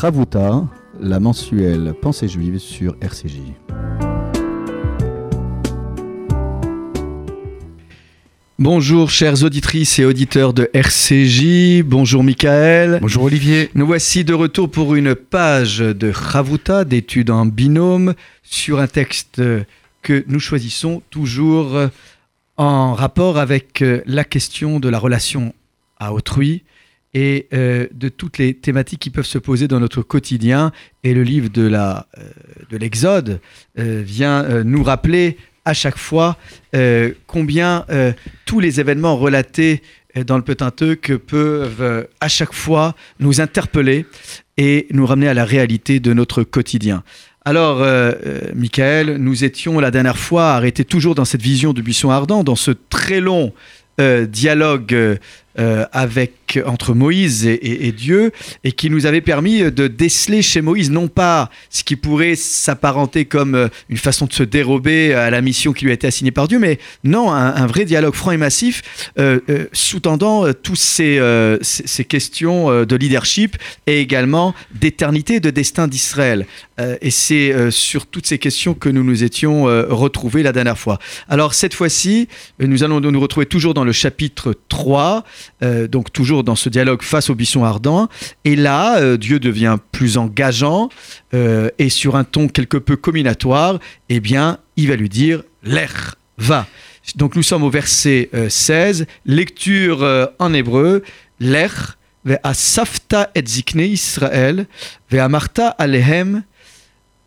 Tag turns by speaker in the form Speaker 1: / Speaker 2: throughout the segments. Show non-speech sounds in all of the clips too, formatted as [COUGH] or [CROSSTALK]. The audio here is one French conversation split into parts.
Speaker 1: Ravuta, la mensuelle Pensée juive sur RCJ. Bonjour chères auditrices et auditeurs de RCJ, bonjour Michael.
Speaker 2: Bonjour Olivier.
Speaker 1: Nous voici de retour pour une page de Ravuta, d'études en binôme, sur un texte que nous choisissons toujours en rapport avec la question de la relation à autrui et euh, de toutes les thématiques qui peuvent se poser dans notre quotidien. Et le livre de la euh, de l'Exode euh, vient nous rappeler à chaque fois combien tous les événements relatés dans le Pentateuque peuvent à chaque fois nous interpeller et nous ramener à la réalité de notre quotidien. Alors, Michael, nous étions la dernière fois arrêtés toujours dans cette vision du buisson ardent, dans ce très long dialogue euh, avec, entre Moïse et, Dieu, et qui nous avait permis de déceler chez Moïse non pas ce qui pourrait s'apparenter comme euh, une façon de se dérober à la mission qui lui a été assignée par Dieu, mais non, un, vrai dialogue franc et massif, euh, sous-tendant toutes ces, ces, questions de leadership et également d'éternité, de destin d'Israël. et c'est sur toutes ces questions que nous nous étions retrouvés la dernière fois. Alors cette fois-ci, nous allons nous retrouver toujours dans le chapitre 3, euh, donc toujours dans ce dialogue face au buisson ardent. Et là, euh, Dieu devient plus engageant euh, et sur un ton quelque peu combinatoire, eh bien, il va lui dire l'air va. Donc nous sommes au verset 16, lecture en hébreu, l'air safta et zikne Israël, marta alehem,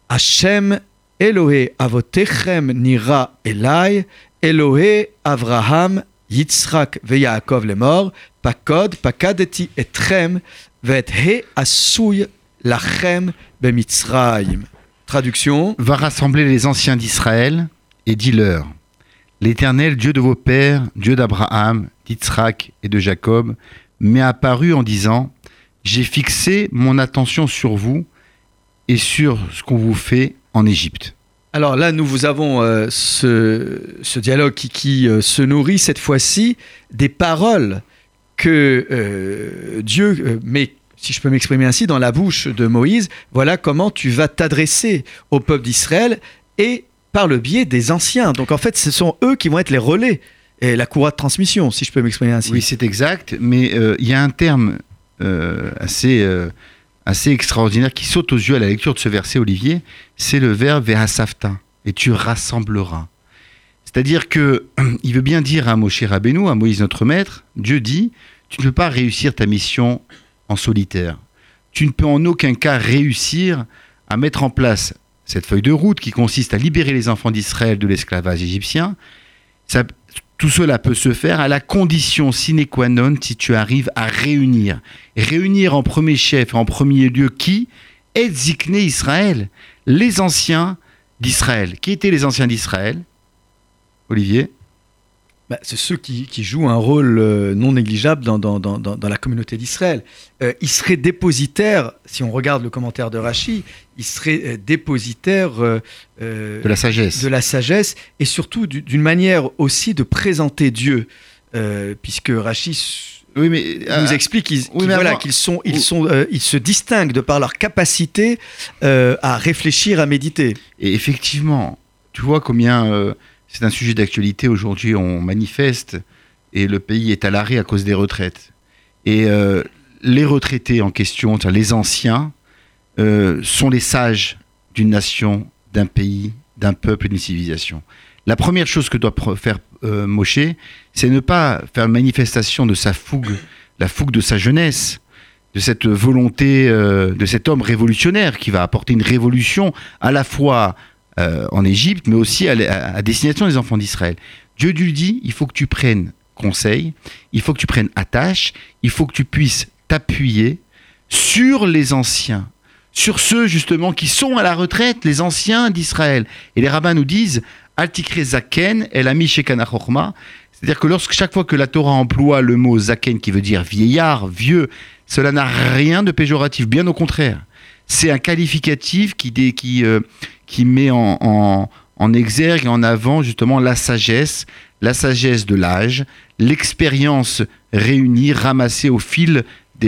Speaker 1: Hashem Elohe avotechem nira elai, Elohe Avraham He asouy lachem. Traduction.
Speaker 2: Va rassembler les anciens d'Israël et dis-leur L'Éternel, Dieu de vos pères, Dieu d'Abraham, d'Yitzhak et de Jacob, m'est apparu en disant J'ai fixé mon attention sur vous et sur ce qu'on vous fait en Égypte.
Speaker 1: Alors là, nous vous avons euh, ce, dialogue qui, euh, se nourrit cette fois-ci des paroles que euh, Dieu met, si je peux m'exprimer ainsi, dans la bouche de Moïse. Voilà comment tu vas t'adresser au peuple d'Israël et par le biais des anciens. Donc en fait, ce sont eux qui vont être les relais et la courroie de transmission, si je peux m'exprimer ainsi.
Speaker 2: Oui, c'est exact, mais il y a un terme assez assez extraordinaire qui saute aux yeux à la lecture de ce verset, Olivier, c'est le verbe vehasafta, et tu rassembleras. C'est-à-dire que [CLEARS THROAT] il veut bien dire à Moshe Rabbeinu, à Moïse notre maître, Dieu dit, tu ne peux pas réussir ta mission en solitaire. Tu ne peux en aucun cas réussir à mettre en place cette feuille de route qui consiste à libérer les enfants d'Israël de l'esclavage égyptien. Tout cela peut se faire à la condition sine qua non si tu arrives à réunir. Réunir en premier chef, en premier lieu qui? Est Zikné Israël, les anciens d'Israël. Qui étaient les anciens d'Israël? Olivier?
Speaker 1: Bah, c'est ceux qui, jouent un rôle euh, non négligeable dans, dans, la communauté d'Israël. Euh, ils seraient dépositaires, si on regarde le commentaire de Rachi, ils seraient euh, dépositaires
Speaker 2: de la sagesse.
Speaker 1: De la sagesse et surtout d'une manière aussi de présenter Dieu, puisque Rachi oui, mais, nous explique qu'ils voilà, qu'ils sont, ils, sont, ils se distinguent de par leur capacité à réfléchir, à méditer.
Speaker 2: Et effectivement, tu vois combien c'est un sujet d'actualité. Aujourd'hui, on manifeste et le pays est à l'arrêt à cause des retraites. Et euh, les retraités en question, les anciens, euh, sont les sages d'une nation, d'un pays, d'un peuple, d'une civilisation. La première chose que doit faire euh, Moshe, c'est ne pas faire manifestation de sa fougue, la fougue de sa jeunesse, de cette volonté de cet homme révolutionnaire qui va apporter une révolution à la fois euh, en Égypte, mais aussi à, destination des enfants d'Israël. Dieu lui dit, il faut que tu prennes conseil, il faut que tu prennes attache, il faut que tu puisses t'appuyer sur les anciens, sur ceux justement qui sont à la retraite, les anciens d'Israël. Et les rabbins nous disent, Altikre Zaken, El Ami c'est-à-dire que lorsque chaque fois que la Torah emploie le mot Zaken qui veut dire vieillard, vieux, cela n'a rien de péjoratif, bien au contraire. C'est un qualificatif qui, qui, euh, qui met en, exergue et en avant justement la sagesse, la sagesse de l'âge, l'expérience réunie, ramassée au fil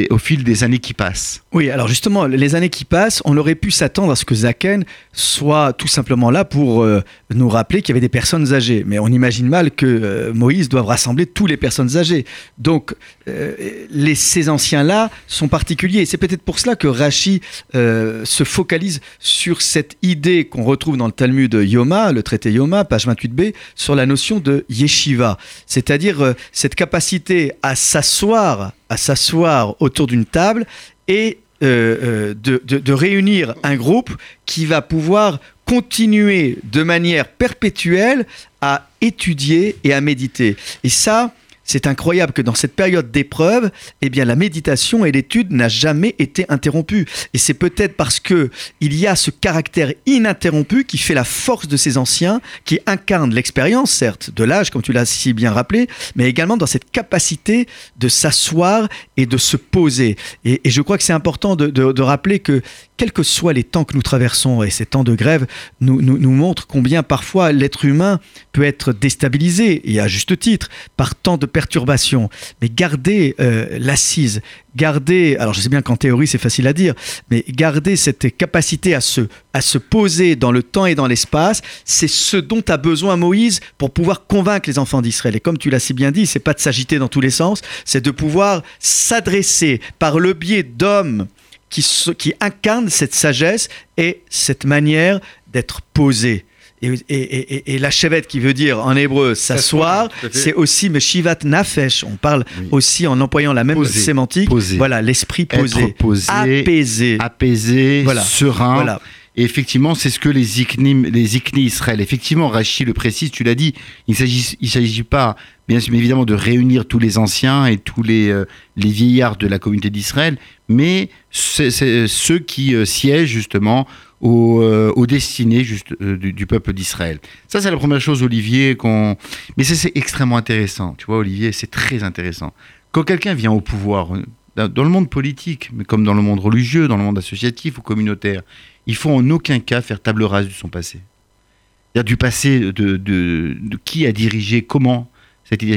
Speaker 2: au fil des années qui passent.
Speaker 1: Oui, alors justement, les années qui passent, on aurait pu s'attendre à ce que Zaken soit tout simplement là pour euh, nous rappeler qu'il y avait des personnes âgées. Mais on imagine mal que euh, Moïse doive rassembler toutes les personnes âgées. Donc, euh, les, ces anciens-là sont particuliers. Et c'est peut-être pour cela que Rachi se focalise sur cette idée qu'on retrouve dans le Talmud Yoma, le traité Yoma, page 28b, sur la notion de yeshiva. C'est-à-dire cette capacité à s'asseoir à s'asseoir autour d'une table et euh, euh, de, réunir un groupe qui va pouvoir continuer de manière perpétuelle à étudier et à méditer. Et ça, c'est incroyable que dans cette période d'épreuve, eh bien, la méditation et l'étude n'a jamais été interrompue. Et c'est peut-être parce que il y a ce caractère ininterrompu qui fait la force de ces anciens, qui incarne l'expérience, certes, de l'âge, comme tu l'as si bien rappelé, mais également dans cette capacité de s'asseoir et de se poser. Et, je crois que c'est important de rappeler que quels que soient les temps que nous traversons, et ces temps de grève nous, nous, montrent combien parfois l'être humain peut être déstabilisé, et à juste titre, par tant de perturbations. Mais garder euh, l'assise, garder, alors je sais bien qu'en théorie c'est facile à dire, mais garder cette capacité à se, à se poser dans le temps et dans l'espace, c'est ce dont a besoin Moïse pour pouvoir convaincre les enfants d'Israël. Et comme tu l'as si bien dit, c'est pas de s'agiter dans tous les sens, c'est de pouvoir s'adresser par le biais d'hommes qui, qui incarne cette sagesse et cette manière d'être posé. Et, la chevette qui veut dire en hébreu s'asseoir, c'est aussi Meshivat Nafesh. On parle aussi en employant la même sémantique. Voilà, l'esprit posé, apaisé,
Speaker 2: apaisé, serein. Voilà. Et effectivement, c'est ce que les ikni, les ikni Israël, effectivement, Rachid le précise, tu l'as dit, il ne s'agit pas, bien sûr, évidemment, de réunir tous les anciens et tous les, euh, les vieillards de la communauté d'Israël, mais c'est ceux qui euh, siègent justement aux, euh, aux destinées juste, du, du, peuple d'Israël. Ça, c'est la première chose, Olivier. Mais c'est extrêmement intéressant, tu vois, Olivier, c'est très intéressant. Quand quelqu'un vient au pouvoir, dans le monde politique, mais comme dans le monde religieux, dans le monde associatif ou communautaire, il faut en aucun cas faire table rase de son passé. C'est-à-dire du passé de, de, qui a dirigé, comment.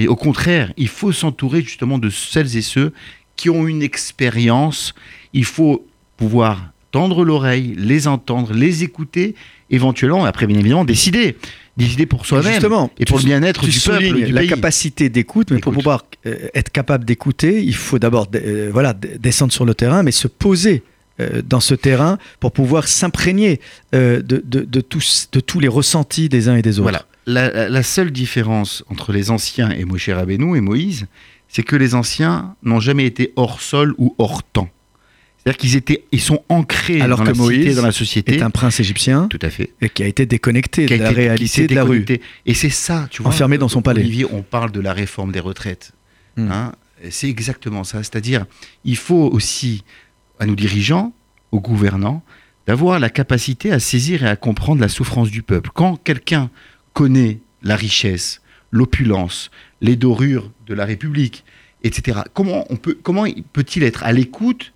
Speaker 2: Au contraire, il faut s'entourer justement de celles et ceux qui ont une expérience. Il faut pouvoir tendre l'oreille, les entendre, les écouter, éventuellement, après bien évidemment, décider. Décider pour soi-même et pour le bien-être du peuple. Du
Speaker 1: la capacité d'écoute, mais pour pouvoir euh, être capable d'écouter, il faut d'abord euh, voilà, descendre sur le terrain, mais se poser euh, dans ce terrain pour pouvoir s'imprégner de, de, tous, de tous les ressentis des uns et des autres.
Speaker 2: Voilà. La, seule différence entre les anciens et Moshe Rabbeinu et Moïse, c'est que les anciens n'ont jamais été hors sol ou hors temps. C'est-à-dire qu'ils étaient, ils sont ancrés
Speaker 1: Alors
Speaker 2: dans
Speaker 1: que
Speaker 2: la
Speaker 1: Moïse
Speaker 2: dans la société.
Speaker 1: est un prince égyptien.
Speaker 2: Tout à fait.
Speaker 1: Et qui a été déconnecté de la réalité de la rue.
Speaker 2: Et c'est ça, tu vois.
Speaker 1: Enfermé dans son palais.
Speaker 2: Olivier, on parle de la réforme des retraites. Hmm. Hein c'est exactement ça. C'est-à-dire, il faut aussi à nos dirigeants, aux gouvernants, d'avoir la capacité à saisir et à comprendre la souffrance du peuple. Quand quelqu'un connaît la richesse, l'opulence, les dorures de la République, etc., comment, on peut, comment peut-il être à l'écoute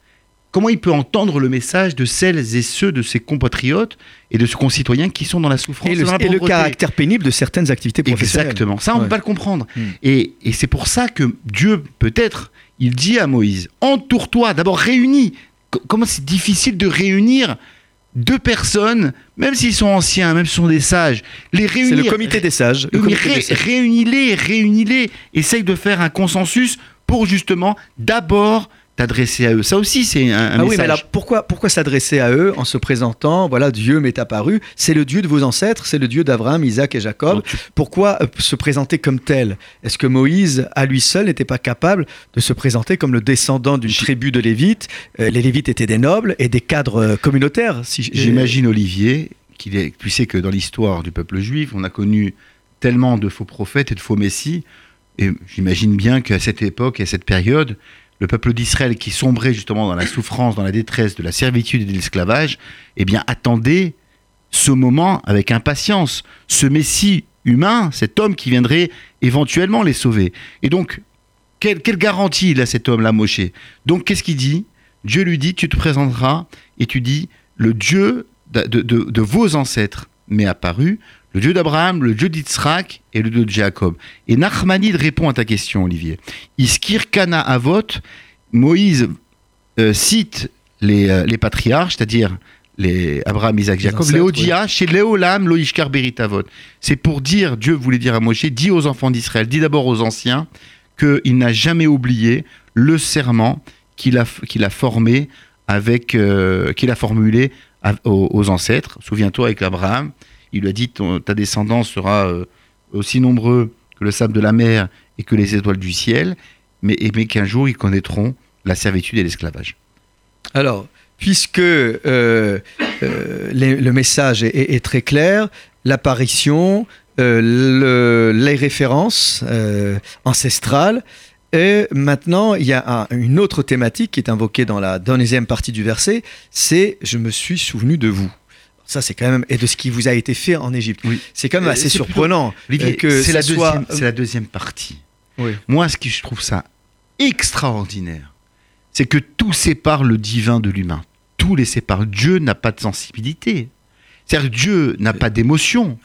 Speaker 2: Comment il peut entendre le message de celles et ceux de ses compatriotes et de ses concitoyens qui sont dans la souffrance
Speaker 1: et le, et le caractère pénible de certaines activités professionnelles.
Speaker 2: Exactement. Ça, on ne peut pas le comprendre. Hmm. Et, et c'est pour ça que Dieu, peut-être, il dit à Moïse entoure-toi, d'abord réunis comment c'est difficile de réunir deux personnes, même s'ils sont anciens, même s'ils sont des sages, les réunir.
Speaker 1: C'est le comité des sages.
Speaker 2: Réunis-les, réunis-les. Essaye de faire un consensus pour justement d'abord s'adresser à eux. Ça aussi, c'est un,
Speaker 1: ah Oui, mais alors pourquoi, pourquoi s'adresser à eux en se présentant Voilà, Dieu m'est apparu. C'est le Dieu de vos ancêtres, c'est le Dieu d'Abraham, Isaac et Jacob. Pourquoi euh, se présenter comme tel? Est-ce que Moïse, à lui seul, n'était pas capable de se présenter comme le descendant d'une tribu de Lévites? Euh, Les Lévites étaient des nobles et des cadres euh, communautaires.
Speaker 2: Si J'imagine, Olivier, qu'il est, tu sais que dans l'histoire du peuple juif, on a connu tellement de faux prophètes et de faux messies. Et j'imagine bien qu'à cette époque, à cette période, le peuple d'Israël qui sombrait justement dans la souffrance, dans la détresse de la servitude et de l'esclavage, eh bien attendait ce moment avec impatience, ce Messie humain, cet homme qui viendrait éventuellement les sauver. Et donc, quelle, garantie il a cet homme-là, Moshe? Donc, qu'est-ce qu'il dit? Dieu lui dit, tu te présenteras et tu dis, le Dieu de, de vos ancêtres m'est apparu, le Dieu d'Abraham, le Dieu d'Israël et le Dieu de Jacob. Et Nachmanide répond à ta question, Olivier. Iskir Kana Avot, Moïse euh, cite les, euh, les patriarches, c'est-à-dire les Abraham, Isaac, Jacob, Léodia, chez Léolam, Loishkar Beritavot. C'est pour dire, Dieu voulait dire à Moshe, dis aux enfants d'Israël, dis d'abord aux anciens, qu'il n'a jamais oublié le serment qu'il a, qu'il a formé avec, euh, qu'il a formulé à- aux, aux ancêtres. Souviens-toi avec Abraham, il lui a dit, ta descendance sera euh, aussi nombreux que le sable de la mer et que les étoiles du ciel, mais, qu'un jour ils connaîtront la servitude et l'esclavage.
Speaker 1: Alors, puisque euh, euh, le message est, très clair, l'apparition, le- les références ancestrales, et maintenant, il y a un- une autre thématique qui est invoquée dans la deuxième partie du verset, c'est « Je me suis souvenu de vous ». Ça, c'est quand même, et de ce qui vous a été fait en Égypte.
Speaker 2: Oui.
Speaker 1: C'est quand même assez
Speaker 2: plutôt-
Speaker 1: surprenant euh, que
Speaker 2: c'est la,
Speaker 1: soit-
Speaker 2: deuxième- c'est la deuxième partie.
Speaker 1: Oui.
Speaker 2: Moi, ce qui je trouve ça extraordinaire, c'est que tout sépare le divin de l'humain. Tout les sépare. Dieu n'a pas de sensibilité. C'est-à-dire que Dieu n'a pas d'émotion.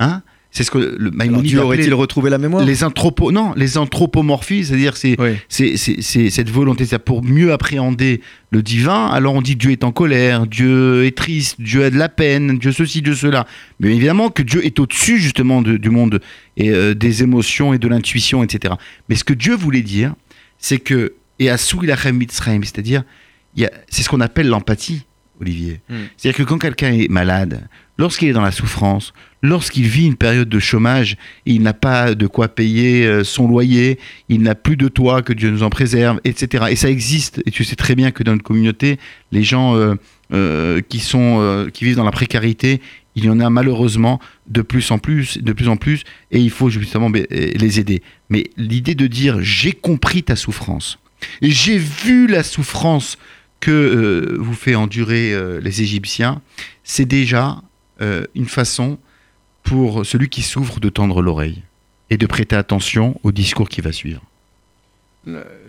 Speaker 2: Hein c'est ce que le appelait
Speaker 1: aurait-il retrouvé la mémoire
Speaker 2: les anthropo non les anthropomorphies, c'est-à-dire c'est
Speaker 1: Oui.
Speaker 2: cette volonté, c'est pour mieux appréhender le divin. Alors on dit Dieu est en colère, Dieu est triste, Dieu a de la peine, Dieu ceci, Dieu cela. Mais évidemment que Dieu est au-dessus justement de- du monde et euh, des émotions et de l'intuition, etc. Mais ce que Dieu voulait dire, c'est que et à Souilachem Mitzrayim, c'est-à-dire c'est ce qu'on appelle l'empathie, Olivier.
Speaker 1: Mm.
Speaker 2: C'est-à-dire que quand quelqu'un est malade, lorsqu'il est dans la souffrance, lorsqu'il vit une période de chômage, il n'a pas de quoi payer euh, son loyer, il n'a plus de toit, que Dieu nous en préserve, etc. Et ça existe, et tu sais très bien que dans notre communauté, les gens euh, euh, qui, sont, euh, qui vivent dans la précarité, il y en a malheureusement de plus en plus, de plus en plus, et il faut justement ben, les aider. Mais l'idée de dire j'ai compris ta souffrance, et j'ai vu la souffrance que euh, vous fait endurer euh, les Égyptiens, c'est déjà euh, une façon pour celui qui souffre de tendre l'oreille et de prêter attention au discours qui va suivre.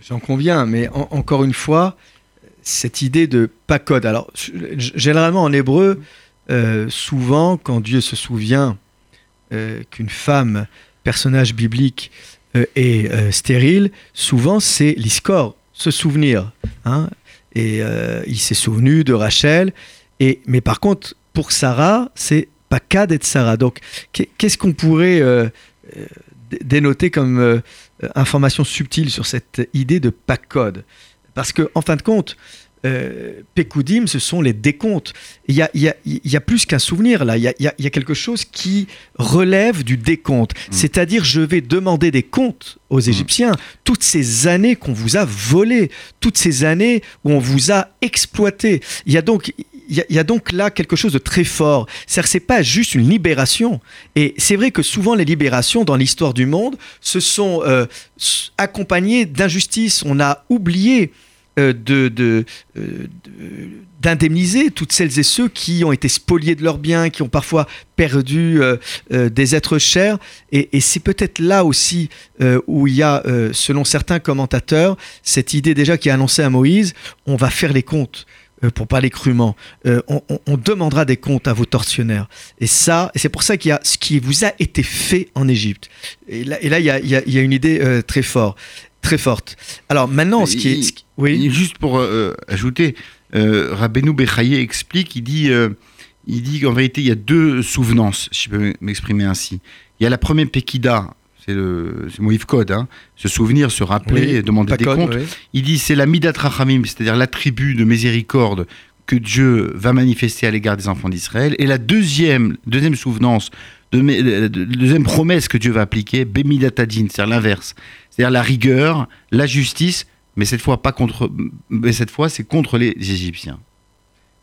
Speaker 1: J'en conviens, mais en- encore une fois, cette idée de pacode. Alors, généralement en hébreu, souvent, quand Dieu se souvient qu'une femme, personnage biblique, est stérile, souvent c'est l'iscor, se souvenir. hein. Et euh, il s'est souvenu de Rachel. Et, mais par contre, pour Sarah, c'est pacad et Sarah. Donc, qu'est- qu'est-ce qu'on pourrait euh, euh, dé- dénoter comme information subtile sur cette idée de pacode. Parce que, en fin de compte, euh, Pécoudim, ce sont les décomptes. Il y a, il y a- il y a plus qu'un souvenir là, il y a, il y quelque chose qui relève du décompte. C'est-à-dire, je vais demander des comptes aux Égyptiens. Toutes ces années qu'on vous a volées, toutes ces années où on vous a exploité. Il y a donc. Il y, a, il y a donc là quelque chose de très fort. C'est-à-dire c'est pas juste une libération. Et c'est vrai que souvent les libérations dans l'histoire du monde se sont euh, accompagnées d'injustices. On a oublié de, euh, de- d'indemniser toutes celles et ceux qui ont été spoliés de leurs biens, qui ont parfois perdu euh, euh, des êtres chers. Et, c'est peut-être là aussi euh, où il y a, euh, selon certains commentateurs, cette idée déjà qui est annoncée à Moïse, on va faire les comptes. euh, Pour parler crûment, Euh, on, demandera des comptes à vos tortionnaires. Et ça, c'est pour ça qu'il y a ce qui vous a été fait en Égypte. Et là, il y a, une idée euh, très forte, très forte. Alors maintenant, ce qui est, oui,
Speaker 2: juste pour euh, ajouter, euh, Rabbeinu Bechaye explique, il dit, euh, il dit qu'en vérité, il y a deux souvenances, si je peux m'exprimer ainsi. Il y a la première Pekida, c'est le Moïse Code, hein, se souvenir, se rappeler,
Speaker 1: oui,
Speaker 2: demander des
Speaker 1: Pacode,
Speaker 2: comptes.
Speaker 1: oui.
Speaker 2: Il dit c'est la Midat Rachamim, c'est-à-dire l'attribut de miséricorde que Dieu va manifester à l'égard des enfants d'Israël. Et la deuxième, deuxième souvenance, de, de- de- deuxième promesse que Dieu va appliquer, Bemidatadin, c'est-à-dire l'inverse. C'est-à-dire la rigueur, la justice, mais cette fois pas contre, mais cette fois c'est contre les Égyptiens.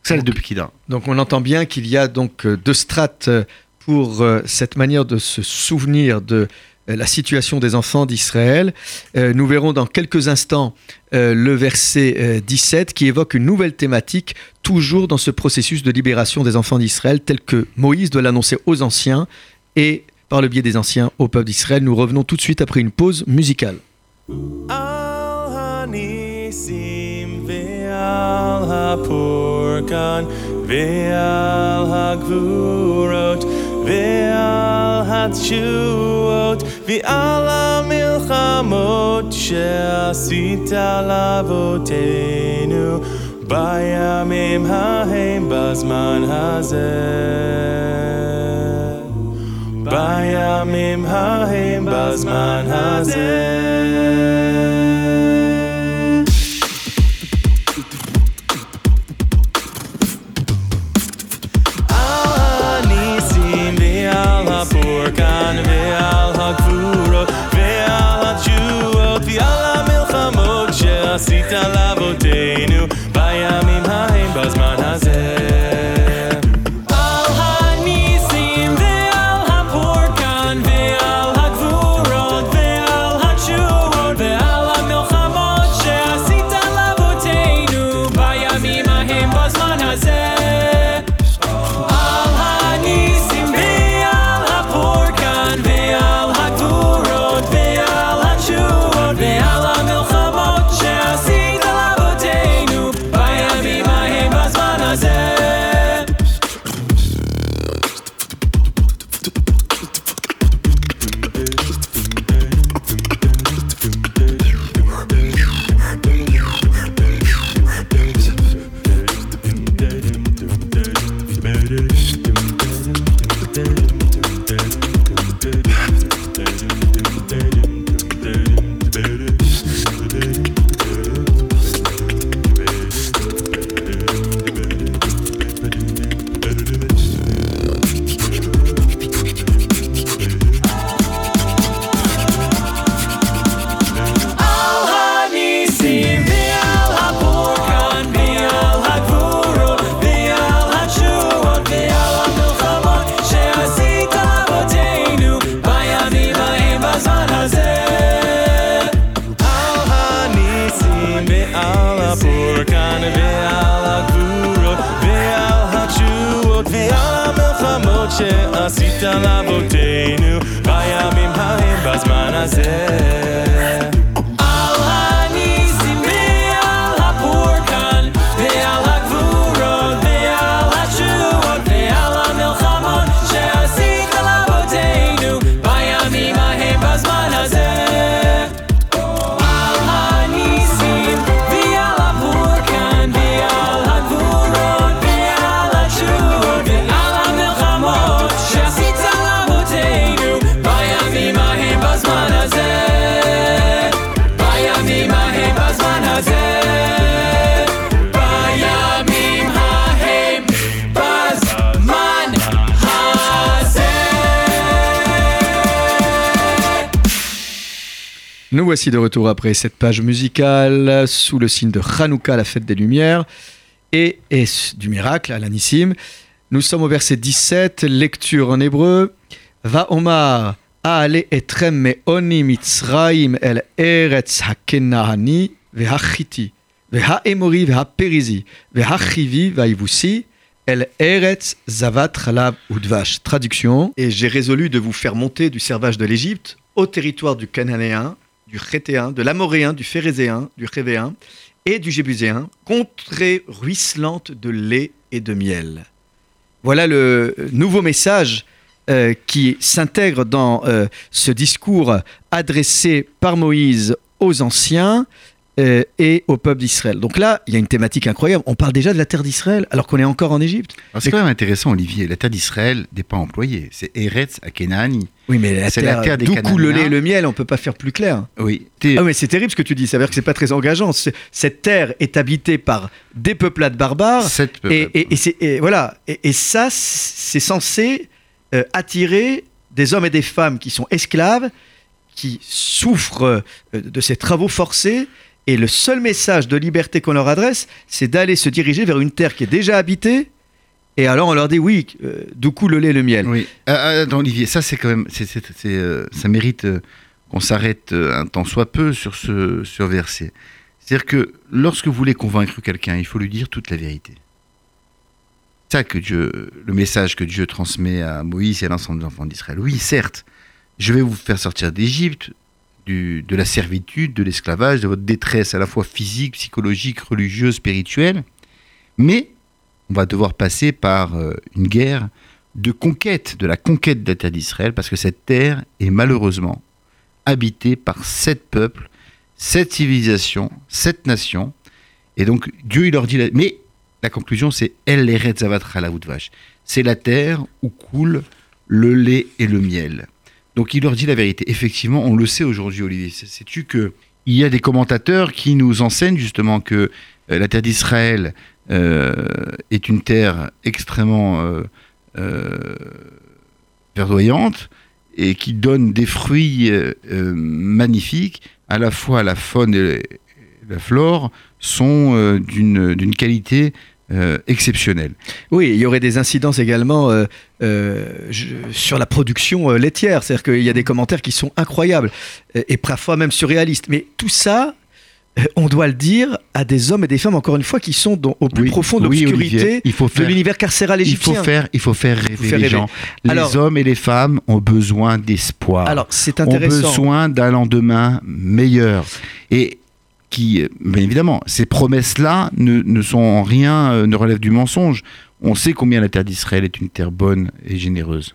Speaker 1: Donc,
Speaker 2: de Pekida.
Speaker 1: Donc on entend bien qu'il y a donc euh, deux strates euh, pour euh, cette manière de se souvenir de la situation des enfants d'Israël. Euh, nous verrons dans quelques instants euh, le verset euh, 17 qui évoque une nouvelle thématique, toujours dans ce processus de libération des enfants d'Israël, tel que Moïse doit l'annoncer aux anciens et par le biais des anciens au peuple d'Israël. Nous revenons tout de suite après une pause musicale.
Speaker 3: על הניסים ועל הפורקן ועל הגבורות ועל התשועות ועל המלחמות שעשית לאבותינו בימים ההם בזמן הזה. בימים ההם בזמן הזה.
Speaker 1: Nous voici de retour après cette page musicale sous le signe de Hanouka, la fête des Lumières, et, et du miracle à l'Anissim. Nous sommes au verset 17, lecture en hébreu. Va Omar, Aale etrem me oni mitzraim el eretz hakenahani vehachiti, vehaemori vehaperizi, vehachivi vaivusi, el eretz zavat chalav udvash. Traduction. Et j'ai résolu de vous faire monter du servage de l'Égypte au territoire du Cananéen, du Chétéen, de l'Amoréen, du Phérézéen, du Révéen et du Jébuséen, contrée ruisselante de lait et de miel. Voilà le nouveau message euh, qui s'intègre dans euh, ce discours adressé par Moïse aux anciens euh, et au peuple d'Israël. Donc là, il y a une thématique incroyable. On parle déjà de la terre d'Israël alors qu'on est encore en Égypte.
Speaker 2: Alors, C'est quand même intéressant, Olivier. La terre d'Israël n'est pas employée. C'est Eretz à Kenani.
Speaker 1: Oui, mais la terre,
Speaker 2: terre des
Speaker 1: d'où coule le lait et le miel, on peut pas faire plus clair.
Speaker 2: Oui.
Speaker 1: Ah mais c'est terrible ce que tu dis, ça veut dire que c'est pas très engageant. Cette terre est habitée par des peuplades barbares
Speaker 2: Sept peuples.
Speaker 1: et, et- et voilà. Et, et ça, c'est censé euh, attirer des hommes et des femmes qui sont esclaves, qui souffrent euh, de ces travaux forcés. Et le seul message de liberté qu'on leur adresse, c'est d'aller se diriger vers une terre qui est déjà habitée. Et alors on leur dit oui, euh, d'où coule le lait le miel.
Speaker 2: Oui. Ah, attends, Olivier, ça c'est quand même, c'est, c'est- euh, ça mérite euh, qu'on s'arrête euh, un temps soit peu sur ce verset. C'est-à-dire que lorsque vous voulez convaincre quelqu'un, il faut lui dire toute la vérité. C'est ça que Dieu, le message que Dieu transmet à Moïse et à l'ensemble des enfants d'Israël. Oui, certes, je vais vous faire sortir d'Égypte, de la servitude, de l'esclavage, de votre détresse à la fois physique, psychologique, religieuse, spirituelle, mais on va devoir passer par euh, une guerre de conquête, de la conquête de la terre d'Israël, parce que cette terre est malheureusement habité par sept peuples, sept civilisations, sept nations. Et donc Dieu il leur dit, mais la conclusion c'est El Eret Zavatra la vache. C'est la terre où coule le lait et le miel. Donc il leur dit la vérité. Effectivement, on le sait aujourd'hui, Olivier. Sais- Sais-tu que il y a des commentateurs qui nous enseignent justement que euh, la terre d'Israël euh, est une terre extrêmement euh, verdoyante et qui donne des fruits magnifiques. À la fois la faune et la flore sont d'une qualité euh, exceptionnelle.
Speaker 1: Oui, il y aurait des incidences également euh, euh, je- sur la production laitière. C'est-à-dire qu'il y a des commentaires qui sont incroyables et parfois même surréalistes. Mais tout ça, on doit le dire à des hommes et des femmes, encore une fois, qui sont dans- au plus
Speaker 2: Oui,
Speaker 1: profond de l'obscurité
Speaker 2: il
Speaker 1: de l'univers carcéral
Speaker 2: il
Speaker 1: égyptien.
Speaker 2: faut faire, il faut faire rêver
Speaker 1: faire
Speaker 2: les
Speaker 1: rêver.
Speaker 2: gens. Les
Speaker 1: Alors-
Speaker 2: hommes et les femmes ont besoin d'espoir.
Speaker 1: Alors, c'est
Speaker 2: ont
Speaker 1: intéressant.
Speaker 2: besoin d'un lendemain meilleur. Et qui, bien évidemment, ces promesses-là ne, sont en rien, euh, ne relèvent du mensonge. On sait combien la terre d'Israël est une terre bonne et généreuse.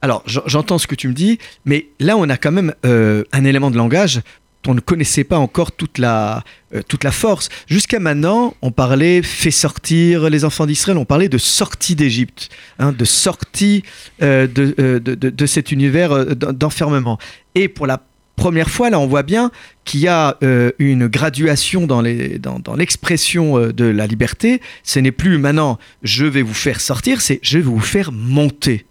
Speaker 1: Alors, j'en- j'entends ce que tu me dis, mais là, on a quand même euh, un élément de langage on ne connaissait pas encore toute la, euh, toute la force. Jusqu'à maintenant, on parlait fait sortir les enfants d'Israël, on parlait de sortie d'Égypte, hein, de sortie de, de, de- de cet univers d'en- d'enfermement. Et pour la première fois, là, on voit bien qu'il y a euh, une graduation dans les- dans- dans l'expression euh, de la liberté. Ce n'est plus maintenant je vais vous faire sortir, c'est je vais vous faire monter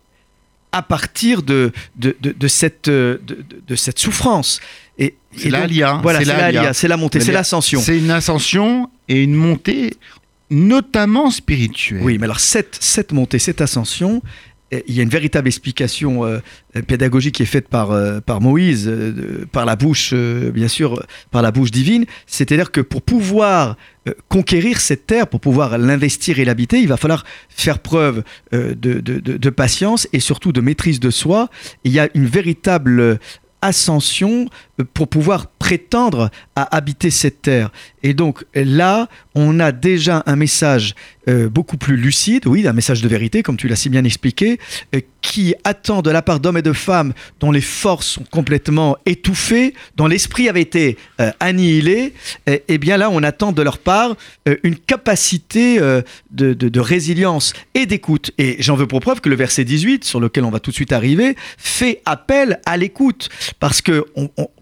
Speaker 1: à partir de, de, de, de cette, euh, de, de- de cette souffrance. Et,
Speaker 2: C'est l'Alia.
Speaker 1: Voilà, c'est la montée, c'est l'ascension.
Speaker 2: C'est une ascension et une montée, notamment spirituelle.
Speaker 1: Oui, mais alors cette, cette montée, cette ascension, il y a une véritable explication euh, pédagogique qui est faite par, euh, par Moïse, euh, par la bouche, bien sûr, par la bouche divine. C'est-à-dire que pour pouvoir conquérir cette terre, pour pouvoir l'investir et l'habiter, il va falloir faire preuve de, de- patience et surtout de maîtrise de soi. Il y a une véritable ascension pour pouvoir prétendre à habiter cette terre. Et donc là, on a déjà un message euh, beaucoup plus lucide, oui, un message de vérité, comme tu l'as si bien expliqué, euh, qui attend de la part d'hommes et de femmes dont les forces sont complètement étouffées, dont l'esprit avait été euh, annihilé, et bien là, on attend de leur part une capacité de, de- résilience et d'écoute. Et j'en veux pour preuve que le verset 18, sur lequel on va tout de suite arriver, fait appel à l'écoute. Parce que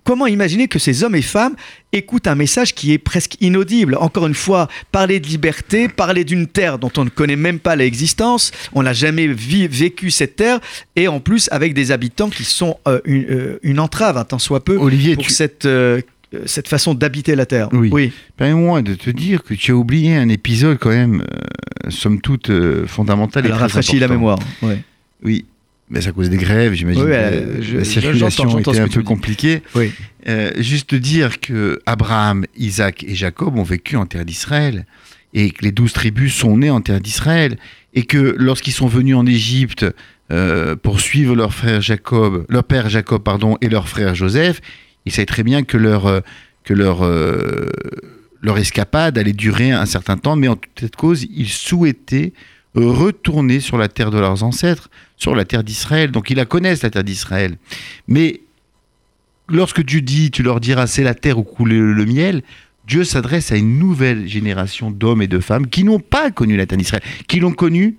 Speaker 1: comment imaginer que ces hommes et femmes écoutent un message qui est presque inaudible? Encore une fois, parler de liberté, parler d'une terre dont on ne connaît même pas l'existence, on n'a jamais vécu cette terre, et en plus avec des habitants qui sont euh, une, euh, une entrave, un tant soit peu,
Speaker 2: Olivier,
Speaker 1: pour
Speaker 2: tu,
Speaker 1: cette, euh, cette façon d'habiter la terre.
Speaker 2: Oui. permets-moi de te dire que tu as oublié un épisode quand même, euh, somme toute, euh, fondamental. et
Speaker 1: Elle
Speaker 2: très
Speaker 1: rafraîchit la mémoire. ouais.
Speaker 2: Oui, mais c'est à cause des grèves, j'imagine.
Speaker 1: Oui, euh,
Speaker 2: la circulation était un peu compliquée.
Speaker 1: Oui.
Speaker 2: Euh, juste dire que Abraham, Isaac et Jacob ont vécu en terre d'Israël et que les douze tribus sont nées en terre d'Israël et que lorsqu'ils sont venus en Égypte euh, pour suivre leur frère Jacob, leur père Jacob pardon et leur frère Joseph, ils savaient très bien que leur euh, que leur leur escapade allait durer un certain temps, mais en toute cette cause, ils souhaitaient retourner sur la terre de leurs ancêtres, sur la terre d'Israël. Donc ils la connaissent, la terre d'Israël. Mais lorsque Dieu dit, tu leur diras, c'est la terre où coule le, miel, Dieu s'adresse à une nouvelle génération d'hommes et de femmes qui n'ont pas connu la terre d'Israël, qui l'ont connue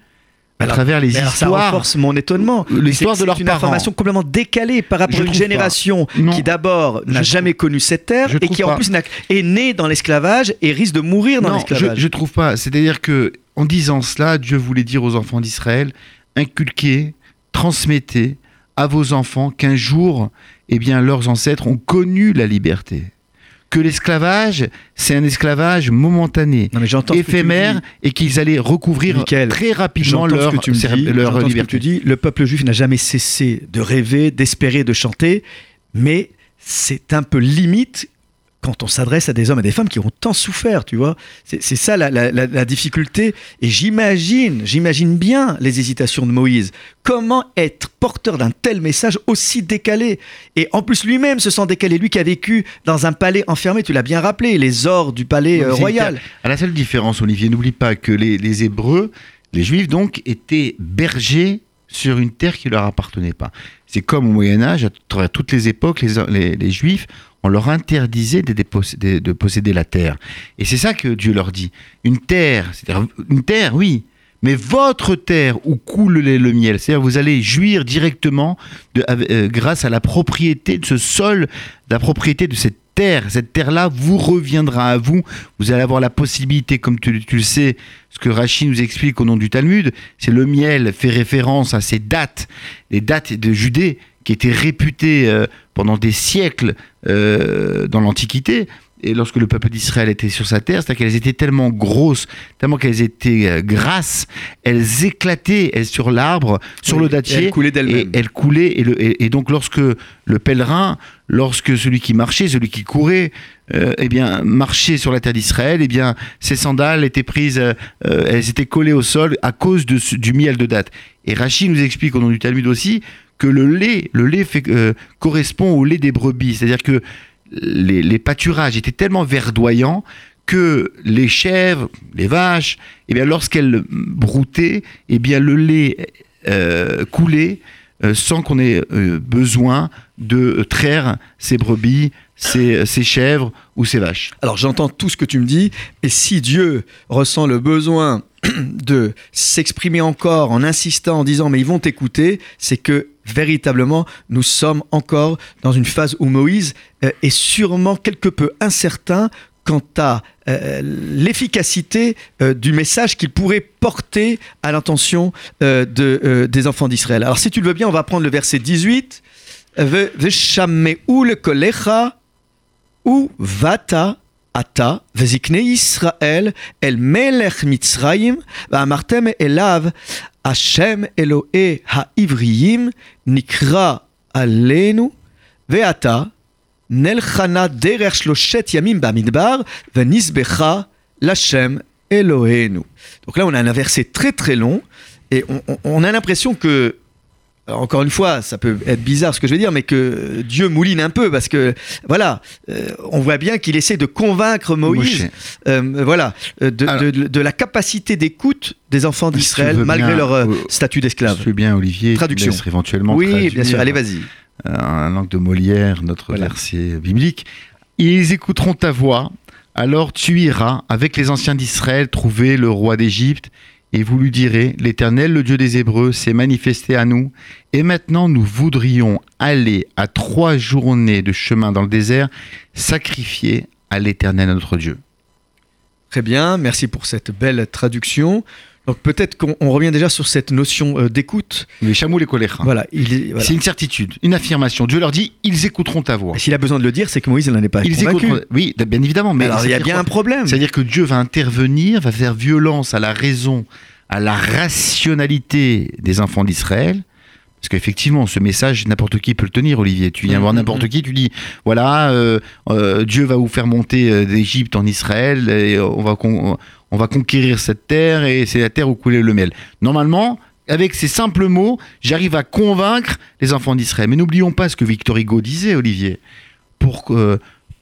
Speaker 2: à
Speaker 1: Alors-
Speaker 2: travers les
Speaker 1: alors, ça
Speaker 2: histoires.
Speaker 1: renforce mon étonnement.
Speaker 2: L'histoire
Speaker 1: C'est-
Speaker 2: de leurs
Speaker 1: C'est une
Speaker 2: parents.
Speaker 1: information complètement décalée par rapport
Speaker 2: Je
Speaker 1: à une génération
Speaker 2: Non.
Speaker 1: qui d'abord n'a
Speaker 2: trouve-
Speaker 1: jamais connu cette terre et qui en
Speaker 2: pas.
Speaker 1: plus est née dans l'esclavage et risque de mourir dans
Speaker 2: Non, je,
Speaker 1: l'esclavage.
Speaker 2: je trouve pas. C'est-à-dire que en disant cela, Dieu voulait dire aux enfants d'Israël inculquez, transmettez à vos enfants qu'un jour, eh bien, leurs ancêtres ont connu la liberté. Que l'esclavage, c'est un esclavage momentané,
Speaker 1: Non, mais
Speaker 2: éphémère, et qu'ils allaient recouvrir
Speaker 1: Michael,
Speaker 2: très rapidement leur,
Speaker 1: ce que tu me
Speaker 2: cer-
Speaker 1: dis,
Speaker 2: leur
Speaker 1: j'entends ce que
Speaker 2: liberté.
Speaker 1: tu dis. Le peuple juif n'a jamais cessé de rêver, d'espérer, de chanter, mais c'est un peu limite quand on s'adresse à des hommes et des femmes qui ont tant souffert, tu vois. C'est ça la, la- la- la difficulté. Et j'imagine, j'imagine bien les hésitations de Moïse. Comment être porteur d'un tel message aussi décalé? Et en plus, lui-même se sent décalé. Lui qui a vécu dans un palais enfermé, tu l'as bien rappelé, les ors du palais euh, royal.
Speaker 2: À la seule différence, Olivier, n'oublie pas que les, les Hébreux, les Juifs donc, étaient bergers sur une terre qui leur appartenait pas. C'est comme au Moyen Âge, à travers toutes les époques, les, Juifs, on leur interdisait de, posséder la terre. Et c'est ça que Dieu leur dit. Une terre, c'est-à-dire une terre, oui, mais votre terre où coule le miel, c'est-à-dire vous allez jouir directement euh, grâce à la propriété de ce sol, la propriété de cette Cette terre-là vous reviendra à vous. Vous allez avoir la possibilité, comme tu, tu le sais, ce que Rachid nous explique au nom du Talmud, c'est le miel fait référence à ces dates, les dates de Judée qui étaient réputées euh, pendant des siècles euh, dans l'Antiquité. Et lorsque le peuple d'Israël était sur sa terre, c'est-à-dire qu'elles étaient tellement grosses, tellement qu'elles étaient euh, grasses, elles éclataient elles, sur l'arbre, sur
Speaker 1: Oui,
Speaker 2: le
Speaker 1: et
Speaker 2: dattier,
Speaker 1: elles coulaient d'elles-mêmes.
Speaker 2: et elles coulaient. Et, le- et- et donc, lorsque le pèlerin, lorsque celui qui marchait, celui qui courait, euh, eh bien, marchait sur la terre d'Israël, eh bien, ses sandales étaient prises, euh, elles étaient collées au sol à cause de du miel de date. Et Rachid nous explique au nom du Talmud aussi que le lait, le lait fait- euh, correspond au lait des brebis, c'est-à-dire que les, pâturages étaient tellement verdoyants que les chèvres, les vaches, eh bien, lorsqu'elles broutaient, eh bien, le lait euh, coulait euh, sans qu'on ait euh, besoin de traire ces brebis, ces, ces chèvres ou ces vaches.
Speaker 1: Alors j'entends tout ce que tu me dis, et si Dieu ressent le besoin [CLEARS THROAT] de s'exprimer encore en insistant, en disant mais ils vont t'écouter, c'est que véritablement nous sommes encore dans une phase où Moïse euh, est sûrement quelque peu incertain quant à euh, l'efficacité euh, du message qu'il pourrait porter à l'intention euh, de, euh, des enfants d'Israël. Alors si tu le veux bien, on va prendre le verset 18 Ve- Veshamme'u lekolecha ou vata ata vezikne Israël el melech Mitzrayim ואמרתם אליו השם אלוהי העבריים נקרא עלינו ועתה נלחנה דרך שלושת ימים במדבר ונזבחה לשם אלוהינו. Donc là on a un verset très très long et on, on- on a l'impression que alors, encore une fois, ça peut être bizarre ce que je vais dire, mais que Dieu mouline un peu parce que voilà, euh, on voit bien qu'il essaie de convaincre Moïse, euh, voilà, euh, de,
Speaker 2: Alors-
Speaker 1: de- de la capacité d'écoute des enfants d'Israël malgré
Speaker 2: bien,
Speaker 1: leur euh,
Speaker 2: euh,
Speaker 1: statut d'esclave.
Speaker 2: veux bien, Olivier,
Speaker 1: Traduction.
Speaker 2: éventuellement
Speaker 1: Oui,
Speaker 2: traduire,
Speaker 1: bien sûr. Allez, vas-y.
Speaker 2: euh, un langue de Molière, notre
Speaker 1: Voilà.
Speaker 2: verset biblique. Ils écouteront ta voix, alors tu iras avec les anciens d'Israël trouver le roi d'Égypte, et vous lui direz, l'Éternel, le Dieu des Hébreux, s'est manifesté à nous, et maintenant nous voudrions aller à trois journées de chemin dans le désert, sacrifier à l'Éternel notre Dieu.
Speaker 1: Très bien, merci pour cette belle traduction. Donc peut-être qu'on on revient déjà sur cette notion euh, d'écoute.
Speaker 2: Les chameaux, les coléras.
Speaker 1: Voilà, il est- voilà.
Speaker 2: C'est une certitude, une affirmation. Dieu leur dit, ils écouteront ta voix.
Speaker 1: S'il a besoin de le dire, c'est que Moïse n'en est pas
Speaker 2: Ils
Speaker 1: convaincu.
Speaker 2: écouteront. Oui, bien évidemment, mais
Speaker 1: Alors il y a bien
Speaker 2: quoi
Speaker 1: un problème.
Speaker 2: C'est-à-dire que Dieu va intervenir, va faire violence à la raison, à la rationalité des enfants d'Israël. Parce qu'effectivement, ce message, n'importe qui peut le tenir, Olivier. Tu viens
Speaker 1: Mhm,
Speaker 2: voir n'importe qui, tu dis, voilà, euh, euh, Dieu va vous faire monter d'Égypte en Israël, et on va, on va conquérir cette terre, et c'est la terre où coulait le miel. Normalement, avec ces simples mots, j'arrive à convaincre les enfants d'Israël. Mais n'oublions pas ce que Victor Hugo disait, Olivier. Pour,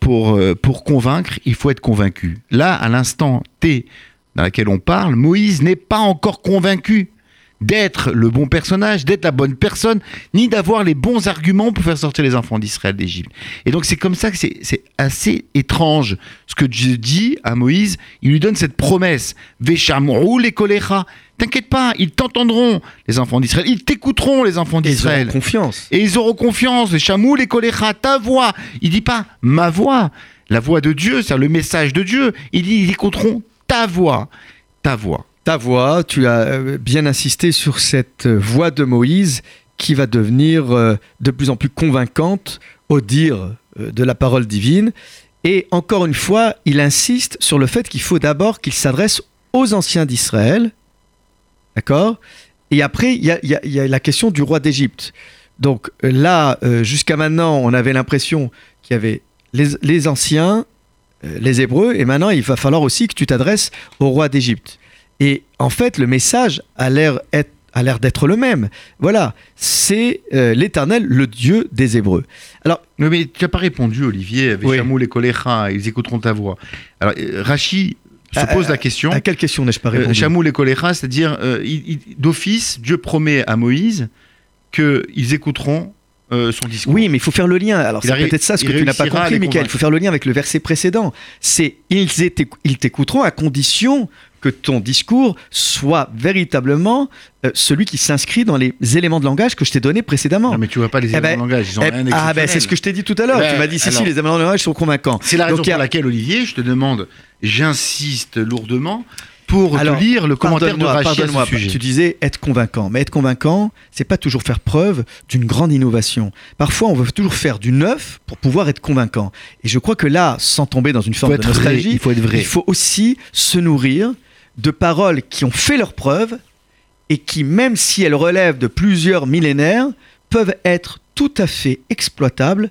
Speaker 2: pour, euh, pour convaincre, il faut être convaincu. Là, à l'instant T dans lequel on parle, Moïse n'est pas encore convaincu d'être le bon personnage, d'être la bonne personne, ni d'avoir les bons arguments pour faire sortir les enfants d'Israël d'Égypte. Et donc c'est comme ça que c'est assez étrange ce que Dieu dit à Moïse. Il lui donne cette promesse. Veshamrou les kolecha. T'inquiète pas, ils t'entendront, les enfants d'Israël. Ils t'écouteront, les enfants
Speaker 1: Et ils auront
Speaker 2: d'Israël.
Speaker 1: confiance.
Speaker 2: Et ils auront confiance, les les kolecha, ta voix. Il dit pas ma voix, la voix de Dieu, c'est le message de Dieu. Il dit ils écouteront ta voix, ta voix.
Speaker 1: Ta voix, tu as euh, bien insisté sur cette voix de Moïse qui va devenir euh, de plus en plus convaincante au dire euh, de la parole divine. Et encore une fois, il insiste sur le fait qu'il faut d'abord qu'il s'adresse aux anciens d'Israël. D'accord? Et après, il y a, la question du roi d'Égypte. Donc là, jusqu'à maintenant, on avait l'impression qu'il y avait les, les anciens, les Hébreux, et maintenant, il va falloir aussi que tu t'adresses au roi d'Égypte. Et en fait, le message a l'air être- a l'air d'être le même. Voilà, c'est euh, l'Éternel, le Dieu des Hébreux. Alors,
Speaker 2: Oui, mais tu n'as pas répondu, Olivier.
Speaker 1: Oui.
Speaker 2: Veshamou les kolecha, ils écouteront ta voix. Alors, euh, Rachi se
Speaker 1: À-
Speaker 2: pose la question.
Speaker 1: À quelle question n'ai-je pas
Speaker 2: Euh,
Speaker 1: répondu?
Speaker 2: Chamoul et choléra, c'est-à-dire euh, il- il- d'office, Dieu promet à Moïse qu'ils écouteront euh, son discours.
Speaker 1: Oui, mais il faut faire le lien. Alors c'est peut-être ça ce que tu n'as pas compris,
Speaker 2: les
Speaker 1: Michael. Il faut faire le lien avec le verset précédent. C'est ils t'écouteront à condition que ton discours soit véritablement euh, celui qui s'inscrit dans les éléments de langage que je t'ai donnés précédemment.
Speaker 2: Non, mais tu vois pas les
Speaker 1: Eh
Speaker 2: éléments
Speaker 1: ben,
Speaker 2: de langage, ils ont
Speaker 1: Eh,
Speaker 2: rien
Speaker 1: ah ben c'est ce que je t'ai dit tout à l'heure.
Speaker 2: Ben,
Speaker 1: tu m'as dit si si les éléments de langage sont convaincants.
Speaker 2: C'est la raison
Speaker 1: Donc, a-
Speaker 2: pour laquelle, Olivier, je te demande, j'insiste lourdement pour
Speaker 1: Alors,
Speaker 2: te lire le commentaire de Rachid à ce sujet.
Speaker 1: Tu disais être convaincant, mais être convaincant, c'est pas toujours faire preuve d'une grande innovation. Parfois, on veut toujours faire du neuf pour pouvoir être convaincant. Et je crois que là, sans tomber dans une forme de
Speaker 2: vrai,
Speaker 1: nostalgie,
Speaker 2: il faut être vrai.
Speaker 1: il faut aussi se nourrir de paroles qui ont fait leurs preuves et qui, même si elles relèvent de plusieurs millénaires, peuvent être tout à fait exploitables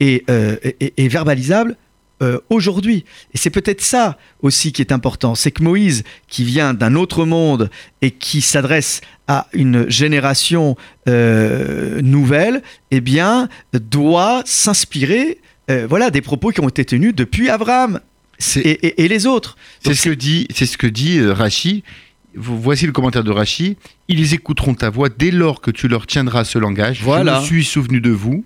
Speaker 1: et, euh, verbalisables euh, aujourd'hui. Et c'est peut-être ça aussi qui est important, c'est que Moïse, qui vient d'un autre monde et qui s'adresse à une génération euh, nouvelle, eh bien, doit s'inspirer voilà, des propos qui ont été tenus depuis Abraham et, et- et les autres.
Speaker 2: c'est ce que dit, c'est ce que dit euh, Rachi. Vo- Voici le commentaire de Rachi. Ils écouteront ta voix dès lors que tu leur tiendras ce langage.
Speaker 1: Voilà.
Speaker 2: Je me suis souvenu de vous.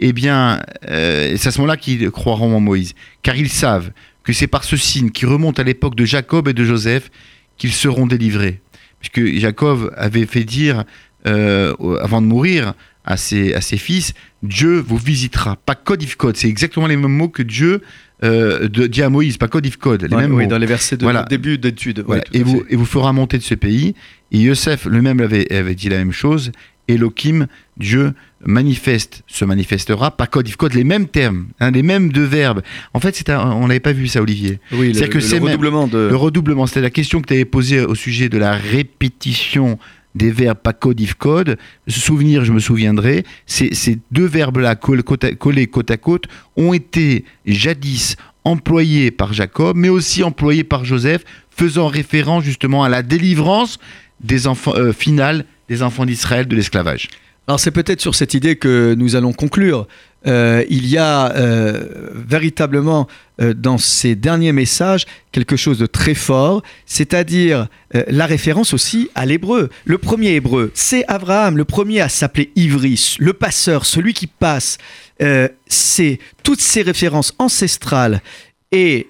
Speaker 2: Eh bien, euh, c'est à ce moment-là qu'ils croiront en Moïse, car ils savent que c'est par ce signe qui remonte à l'époque de Jacob et de Joseph qu'ils seront délivrés, puisque Jacob avait fait dire euh, avant de mourir à ses, à ses fils, Dieu vous visitera. Pas code if code, c'est exactement les mêmes mots que Dieu euh, de- dit à Moïse, pas code if code, les
Speaker 1: dans,
Speaker 2: mêmes
Speaker 1: oui,
Speaker 2: mots.
Speaker 1: dans les versets de
Speaker 2: Voilà.
Speaker 1: début d'étude.
Speaker 2: Voilà.
Speaker 1: Ouais,
Speaker 2: et, vous, et vous fera monter de ce pays. Et Yosef lui-même avait, avait dit la même chose. Elohim, Dieu manifeste, se manifestera, pas code if code, les mêmes termes, hein, les mêmes deux verbes. En fait, c'est on n'avait pas vu ça, Olivier.
Speaker 1: Oui, le,
Speaker 2: que
Speaker 1: le
Speaker 2: même-
Speaker 1: redoublement de.
Speaker 2: Le redoublement, c'était la question que tu avais posée au sujet de la répétition des verbes pas code if code. Se souvenir, je me souviendrai, ces, deux verbes-là collés côte à côte ont été jadis employés par Jacob, mais aussi employés par Joseph, faisant référence justement à la délivrance des enfants euh, finale des enfants d'Israël de l'esclavage.
Speaker 1: Alors c'est peut-être sur cette idée que nous allons conclure. Euh, il y a euh, véritablement euh, dans ces derniers messages quelque chose de très fort, c'est-à-dire la référence aussi à l'hébreu. Le premier hébreu, c'est Abraham, le premier à s'appeler Ivris, le passeur, celui qui passe. C'est toutes ces références ancestrales et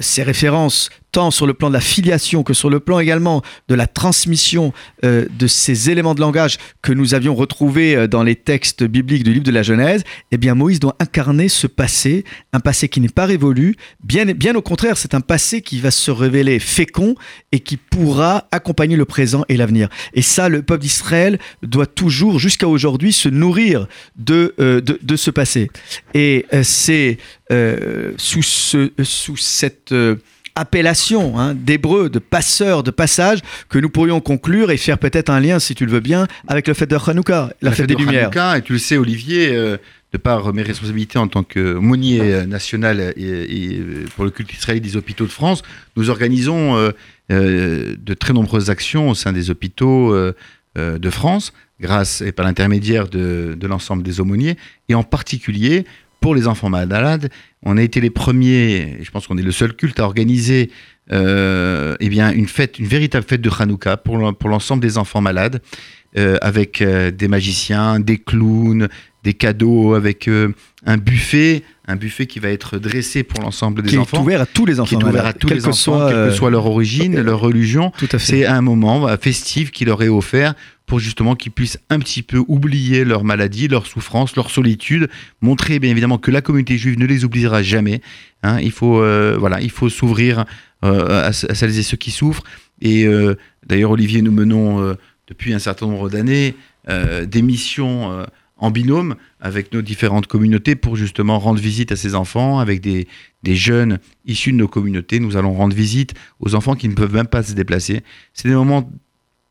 Speaker 1: ces références tant sur le plan de la filiation que sur le plan également de la transmission euh, de ces éléments de langage que nous avions retrouvés euh, dans les textes bibliques du livre de la Genèse, eh bien Moïse doit incarner ce passé, un passé qui n'est pas révolu, bien, bien au contraire, c'est un passé qui va se révéler fécond et qui pourra accompagner le présent et l'avenir. Et ça, le peuple d'Israël doit toujours, jusqu'à aujourd'hui, se nourrir de, euh, de, ce passé. Et c'est sous, ce, sous cette... appellation hein, d'hébreu, de passeur, de passage, que nous pourrions conclure et faire peut-être un lien, si tu le veux bien, avec le fête de Hanouka, la, fête, des
Speaker 2: de
Speaker 1: Lumières.
Speaker 2: Hanouka, et tu le sais, Olivier, euh, de par mes responsabilités en tant que euh, national et, et, euh, pour le culte israélite des hôpitaux de France, nous organisons euh, euh, de très nombreuses actions au sein des hôpitaux de France, grâce et par l'intermédiaire de, de l'ensemble des aumôniers, et en particulier pour les enfants malades. On a été les premiers, et je pense qu'on est le seul culte à organiser euh, eh une fête, une véritable fête de Hanouka pour l'ensemble des enfants malades, euh, avec euh, des magiciens, des clowns, des cadeaux, avec euh, un buffet, un buffet qui va être dressé pour l'ensemble des
Speaker 1: qui est
Speaker 2: enfants,
Speaker 1: ouvert à tous les
Speaker 2: qui
Speaker 1: enfants
Speaker 2: est ouvert à tous
Speaker 1: quel
Speaker 2: les enfants,
Speaker 1: soit,
Speaker 2: quelle que
Speaker 1: euh,
Speaker 2: soit leur origine, leur religion.
Speaker 1: Tout à fait.
Speaker 2: C'est un moment euh, festif qui leur est offert pour justement qu'ils puissent un petit peu oublier leur maladie, leur souffrance, leur solitude, montrer bien évidemment que la communauté juive ne les oubliera jamais. hein. il faut euh, voilà, il faut s'ouvrir euh, à, ce- à celles et ceux qui souffrent. Et euh, d'ailleurs, Olivier, nous menons euh, depuis un certain nombre d'années euh, des missions euh, en binôme avec nos différentes communautés pour justement rendre visite à ces enfants avec des, des jeunes issus de nos communautés. Nous allons rendre visite aux enfants qui ne peuvent même pas se déplacer. C'est des moments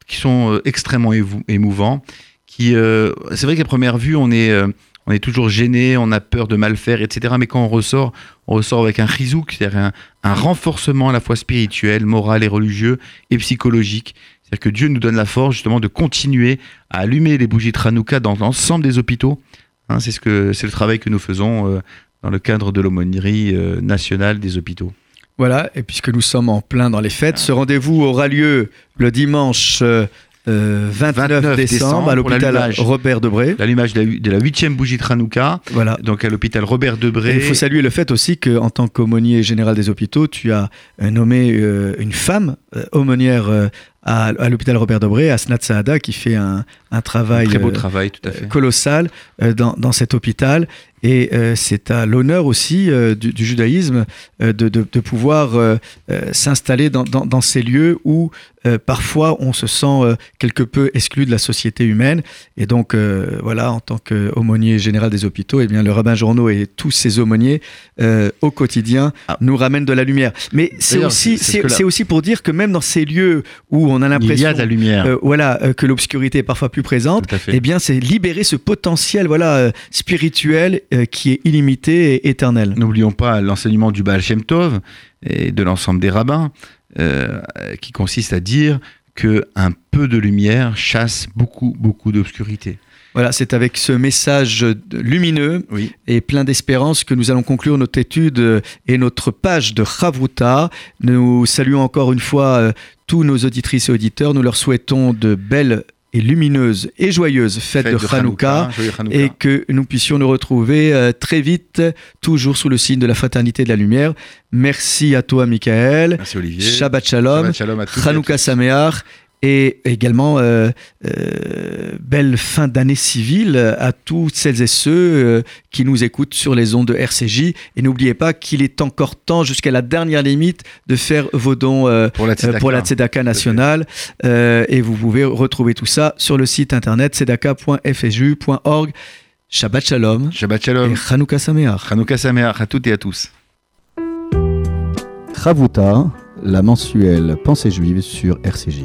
Speaker 2: qui sont euh, extrêmement émou- émouvants. Qui, euh, c'est vrai qu'à première vue, on est, euh, on est toujours gêné, on a peur de mal faire, etc. Mais quand on ressort, on ressort avec un chizouk, c'est-à-dire un, un renforcement à la fois spirituel, moral et religieux et psychologique. C'est-à-dire que Dieu nous donne la force justement de continuer à allumer les bougies de Hanouka dans l'ensemble des hôpitaux. Hein, c'est ce que c'est le travail que nous faisons euh, dans le cadre de l'aumônerie euh, nationale des hôpitaux.
Speaker 1: Voilà, et puisque nous sommes en plein dans les fêtes, ce rendez-vous aura lieu le dimanche euh, euh, 29,
Speaker 2: 29
Speaker 1: décembre, à l'hôpital. Robert Debré.
Speaker 2: L'allumage de la huitième bougie de Hanouka,
Speaker 1: Voilà.
Speaker 2: donc à l'hôpital Robert Debré.
Speaker 1: il faut saluer le fait aussi qu'en tant qu'aumônier général des hôpitaux, tu as euh, nommé euh, une femme euh, aumônière euh, à, à l'hôpital Robert Debré, Asnat Saada, qui fait un, un travail
Speaker 2: Très beau
Speaker 1: euh,
Speaker 2: travail, tout à fait.
Speaker 1: colossal euh, dans, dans cet hôpital. Et euh, c'est à l'honneur aussi euh, du, du judaïsme euh, de, de- de pouvoir euh, euh, s'installer dans, dans- dans ces lieux où euh, parfois on se sent euh, quelque peu exclu de la société humaine. Et donc euh, voilà, en tant qu'aumônier général des hôpitaux, eh bien, le rabbin Journeau et tous ses aumôniers euh, au quotidien
Speaker 2: Ah.
Speaker 1: nous ramènent de la lumière. Mais c'est aussi,
Speaker 2: c'est-
Speaker 1: aussi pour dire que même dans ces lieux où on a
Speaker 2: Il y
Speaker 1: l'impression
Speaker 2: a de la lumière.
Speaker 1: voilà, euh, que l'obscurité est parfois plus présente, eh bien, c'est libérer ce potentiel voilà, euh, spirituel euh, qui est illimité et éternel.
Speaker 2: N'oublions pas l'enseignement du Baal Shem Tov et de l'ensemble des rabbins, euh, qui consiste à dire que un peu de lumière chasse beaucoup, beaucoup d'obscurité.
Speaker 1: Voilà, c'est avec ce message lumineux
Speaker 2: Oui.
Speaker 1: et plein d'espérance que nous allons conclure notre étude et notre page de Chavruta. Nous saluons encore une fois euh, tous nos auditrices et auditeurs. Nous leur souhaitons de belles et lumineuses et joyeuses fêtes
Speaker 2: Fête
Speaker 1: de Hanouka.
Speaker 2: joyeux Hanouka.
Speaker 1: et que nous puissions nous retrouver euh, très vite, toujours sous le signe de la fraternité de la lumière. Merci à toi, Michael.
Speaker 2: Merci Olivier.
Speaker 1: Shabbat Shalom.
Speaker 2: Shabbat Shalom à
Speaker 1: Hanouka. Sameach. Et également, euh, euh, belle fin d'année civile à tous celles et ceux euh, qui nous écoutent sur les ondes de RCJ. Et n'oubliez pas qu'il est encore temps, jusqu'à la dernière limite, de faire vos dons euh,
Speaker 2: Pour la Tzedaka.
Speaker 1: pour la Tzedaka nationale. Euh, et vous pouvez retrouver tout ça sur le site internet tzedaka.fju.org. Shabbat Shalom
Speaker 2: Shabbat
Speaker 1: et
Speaker 2: Shalom.
Speaker 1: Hanouka Sameach.
Speaker 2: Hanouka Sameach à toutes et à tous.
Speaker 1: Chavuta, la mensuelle Pensée juive sur RCJ.